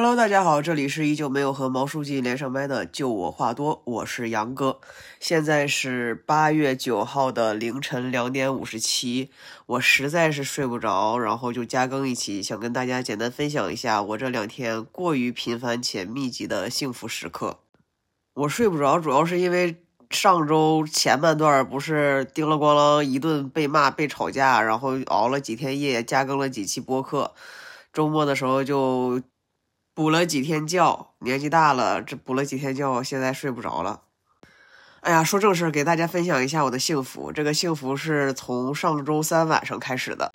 Hello，大家好，这里是依旧没有和毛书记连上麦的，就我话多，我是杨哥。现在是八月九号的凌晨两点五十七，我实在是睡不着，然后就加更一期，想跟大家简单分享一下我这两天过于频繁且密集的幸福时刻。我睡不着，主要是因为上周前半段不是叮了咣啷一顿被骂、被吵架，然后熬了几天夜，加更了几期播客，周末的时候就。补了几天觉，年纪大了，这补了几天觉，现在睡不着了。哎呀，说正事，给大家分享一下我的幸福。这个幸福是从上周三晚上开始的。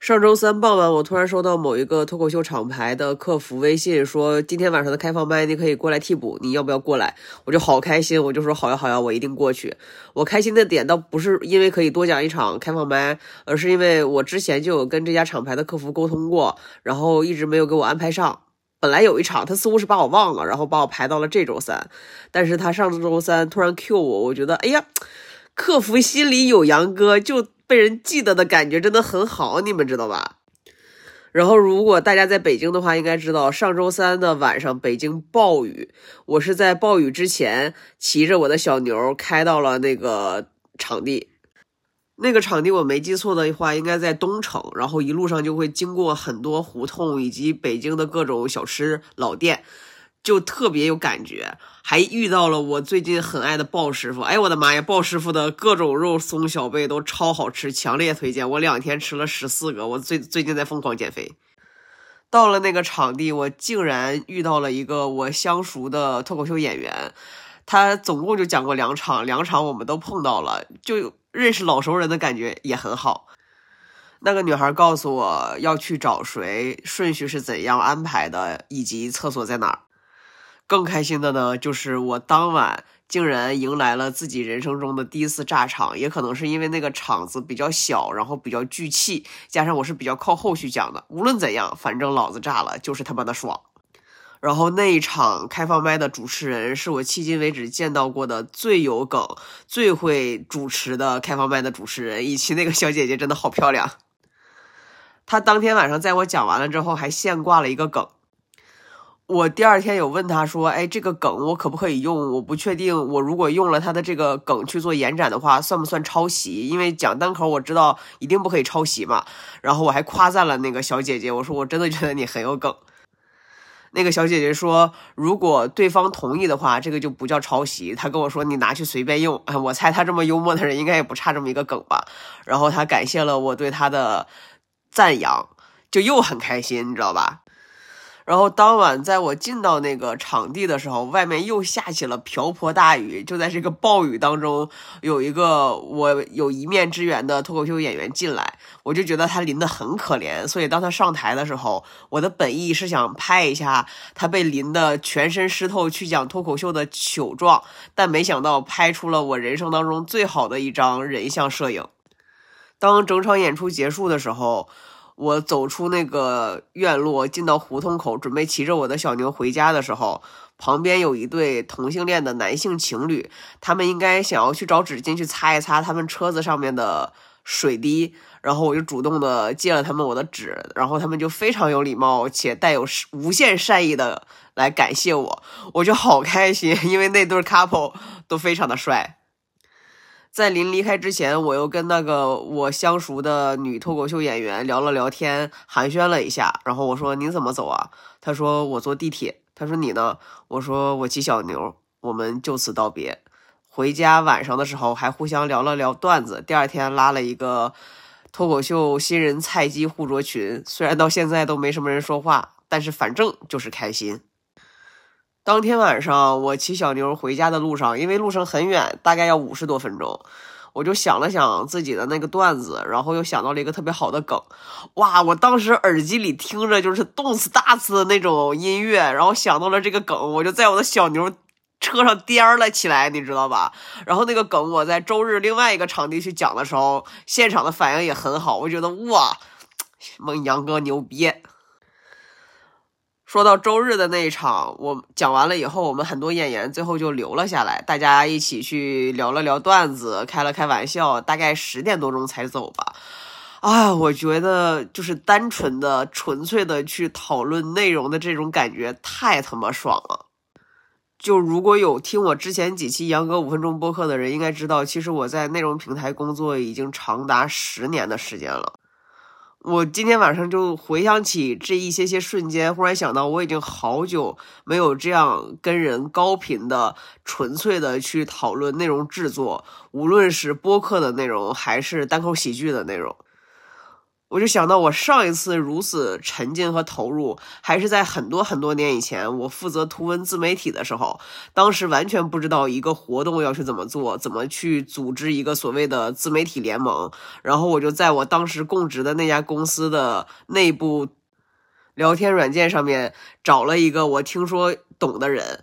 上周三傍晚，我突然收到某一个脱口秀厂牌的客服微信，说今天晚上的开放麦你可以过来替补，你要不要过来？我就好开心，我就说好呀好呀，我一定过去。我开心的点倒不是因为可以多讲一场开放麦，而是因为我之前就有跟这家厂牌的客服沟通过，然后一直没有给我安排上。本来有一场，他似乎是把我忘了，然后把我排到了这周三。但是他上周三突然 Q 我，我觉得，哎呀，客服心里有杨哥，就被人记得的感觉真的很好，你们知道吧？然后如果大家在北京的话，应该知道上周三的晚上北京暴雨，我是在暴雨之前骑着我的小牛开到了那个场地。那个场地我没记错的话，应该在东城，然后一路上就会经过很多胡同以及北京的各种小吃老店，就特别有感觉。还遇到了我最近很爱的鲍师傅，哎我的妈呀，鲍师傅的各种肉松小贝都超好吃，强烈推荐。我两天吃了十四个，我最最近在疯狂减肥。到了那个场地，我竟然遇到了一个我相熟的脱口秀演员，他总共就讲过两场，两场我们都碰到了，就。认识老熟人的感觉也很好。那个女孩告诉我要去找谁，顺序是怎样安排的，以及厕所在哪儿。更开心的呢，就是我当晚竟然迎来了自己人生中的第一次炸场，也可能是因为那个场子比较小，然后比较聚气，加上我是比较靠后去讲的。无论怎样，反正老子炸了，就是他妈的爽。然后那一场开放麦的主持人是我迄今为止见到过的最有梗、最会主持的开放麦的主持人。以及那个小姐姐真的好漂亮。她当天晚上在我讲完了之后，还现挂了一个梗。我第二天有问她说：“哎，这个梗我可不可以用？我不确定，我如果用了她的这个梗去做延展的话，算不算抄袭？因为讲单口我知道一定不可以抄袭嘛。”然后我还夸赞了那个小姐姐，我说：“我真的觉得你很有梗。”那个小姐姐说：“如果对方同意的话，这个就不叫抄袭。”她跟我说：“你拿去随便用。”我猜她这么幽默的人，应该也不差这么一个梗吧。然后她感谢了我对她的赞扬，就又很开心，你知道吧？然后当晚在我进到那个场地的时候，外面又下起了瓢泼大雨。就在这个暴雨当中，有一个我有一面之缘的脱口秀演员进来，我就觉得他淋得很可怜。所以当他上台的时候，我的本意是想拍一下他被淋得全身湿透去讲脱口秀的糗状，但没想到拍出了我人生当中最好的一张人像摄影。当整场演出结束的时候。我走出那个院落，进到胡同口，准备骑着我的小牛回家的时候，旁边有一对同性恋的男性情侣，他们应该想要去找纸巾去擦一擦他们车子上面的水滴，然后我就主动的借了他们我的纸，然后他们就非常有礼貌且带有无限善意的来感谢我，我就好开心，因为那对 couple 都非常的帅。在临离开之前，我又跟那个我相熟的女脱口秀演员聊了聊天，寒暄了一下。然后我说：“你怎么走啊？”她说：“我坐地铁。”她说：“你呢？”我说：“我骑小牛。”我们就此道别。回家晚上的时候还互相聊了聊段子。第二天拉了一个脱口秀新人菜鸡互啄群，虽然到现在都没什么人说话，但是反正就是开心。当天晚上，我骑小牛回家的路上，因为路程很远，大概要五十多分钟，我就想了想自己的那个段子，然后又想到了一个特别好的梗。哇！我当时耳机里听着就是动次大次的那种音乐，然后想到了这个梗，我就在我的小牛车上颠了起来，你知道吧？然后那个梗我在周日另外一个场地去讲的时候，现场的反应也很好，我觉得哇，孟杨哥牛逼！说到周日的那一场，我讲完了以后，我们很多演员最后就留了下来，大家一起去聊了聊段子，开了开玩笑，大概十点多钟才走吧。啊，我觉得就是单纯的、纯粹的去讨论内容的这种感觉太他妈爽了。就如果有听我之前几期杨哥五分钟播客的人，应该知道，其实我在内容平台工作已经长达十年的时间了。我今天晚上就回想起这一些些瞬间，忽然想到，我已经好久没有这样跟人高频的、纯粹的去讨论内容制作，无论是播客的内容，还是单口喜剧的内容。我就想到，我上一次如此沉浸和投入，还是在很多很多年以前，我负责图文自媒体的时候。当时完全不知道一个活动要去怎么做，怎么去组织一个所谓的自媒体联盟。然后我就在我当时供职的那家公司的内部聊天软件上面找了一个我听说懂的人。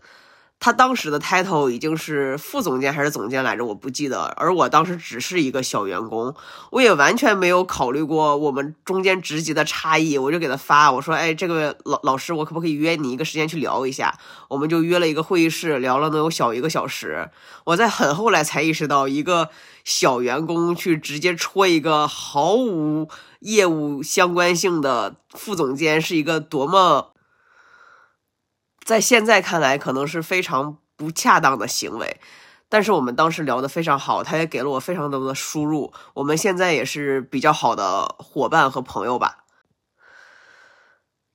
他当时的 title 已经是副总监还是总监来着，我不记得。而我当时只是一个小员工，我也完全没有考虑过我们中间职级的差异。我就给他发，我说：“哎，这个老老师，我可不可以约你一个时间去聊一下？”我们就约了一个会议室，聊了能有小一个小时。我在很后来才意识到，一个小员工去直接戳一个毫无业务相关性的副总监，是一个多么。在现在看来，可能是非常不恰当的行为，但是我们当时聊的非常好，他也给了我非常多的输入，我们现在也是比较好的伙伴和朋友吧。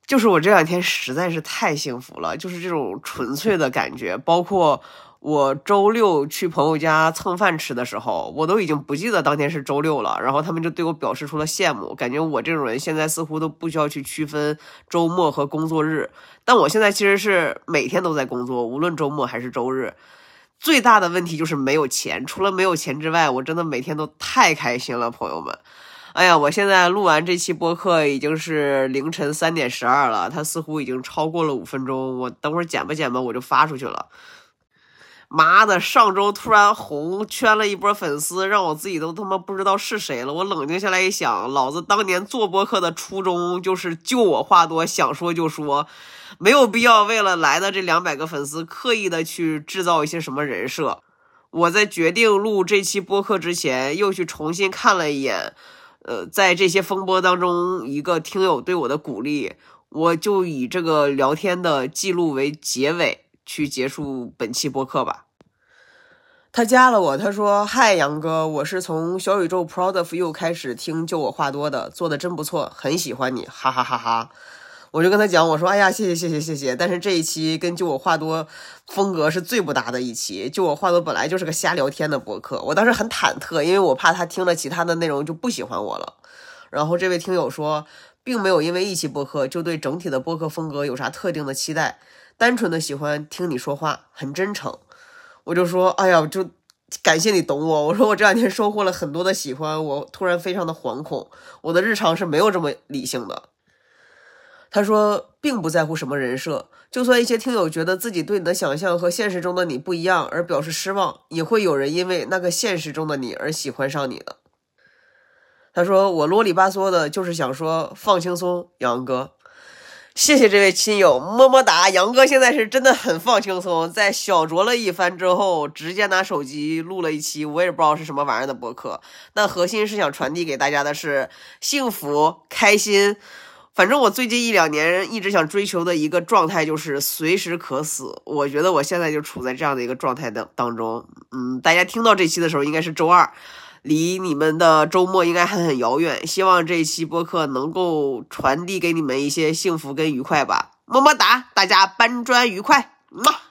就是我这两天实在是太幸福了，就是这种纯粹的感觉，包括。我周六去朋友家蹭饭吃的时候，我都已经不记得当天是周六了。然后他们就对我表示出了羡慕，感觉我这种人现在似乎都不需要去区分周末和工作日。但我现在其实是每天都在工作，无论周末还是周日。最大的问题就是没有钱，除了没有钱之外，我真的每天都太开心了，朋友们。哎呀，我现在录完这期播客已经是凌晨三点十二了，它似乎已经超过了五分钟。我等会儿剪吧剪吧，我就发出去了。妈的！上周突然红圈了一波粉丝，让我自己都他妈不知道是谁了。我冷静下来一想，老子当年做播客的初衷就是就我话多，想说就说，没有必要为了来的这两百个粉丝刻意的去制造一些什么人设。我在决定录这期播客之前，又去重新看了一眼，呃，在这些风波当中，一个听友对我的鼓励，我就以这个聊天的记录为结尾。去结束本期播客吧。他加了我，他说：“嗨，杨哥，我是从小宇宙 Proud of You 开始听，就我话多的，做的真不错，很喜欢你，哈哈哈哈。”我就跟他讲，我说：“哎呀，谢谢谢谢谢谢。”但是这一期跟就我话多风格是最不搭的一期，就我话多本来就是个瞎聊天的播客，我当时很忐忑，因为我怕他听了其他的内容就不喜欢我了。然后这位听友说，并没有因为一期播客就对整体的播客风格有啥特定的期待。单纯的喜欢听你说话，很真诚，我就说，哎呀，就感谢你懂我。我说我这两天收获了很多的喜欢，我突然非常的惶恐，我的日常是没有这么理性的。他说，并不在乎什么人设，就算一些听友觉得自己对你的想象和现实中的你不一样而表示失望，也会有人因为那个现实中的你而喜欢上你的。他说，我啰里吧嗦的，就是想说放轻松，杨哥。谢谢这位亲友，么么哒！杨哥现在是真的很放轻松，在小酌了一番之后，直接拿手机录了一期，我也不知道是什么玩意儿的博客。那核心是想传递给大家的是幸福、开心。反正我最近一两年一直想追求的一个状态就是随时可死。我觉得我现在就处在这样的一个状态的当中。嗯，大家听到这期的时候应该是周二。离你们的周末应该还很遥远，希望这一期播客能够传递给你们一些幸福跟愉快吧，么么哒，大家搬砖愉快，么。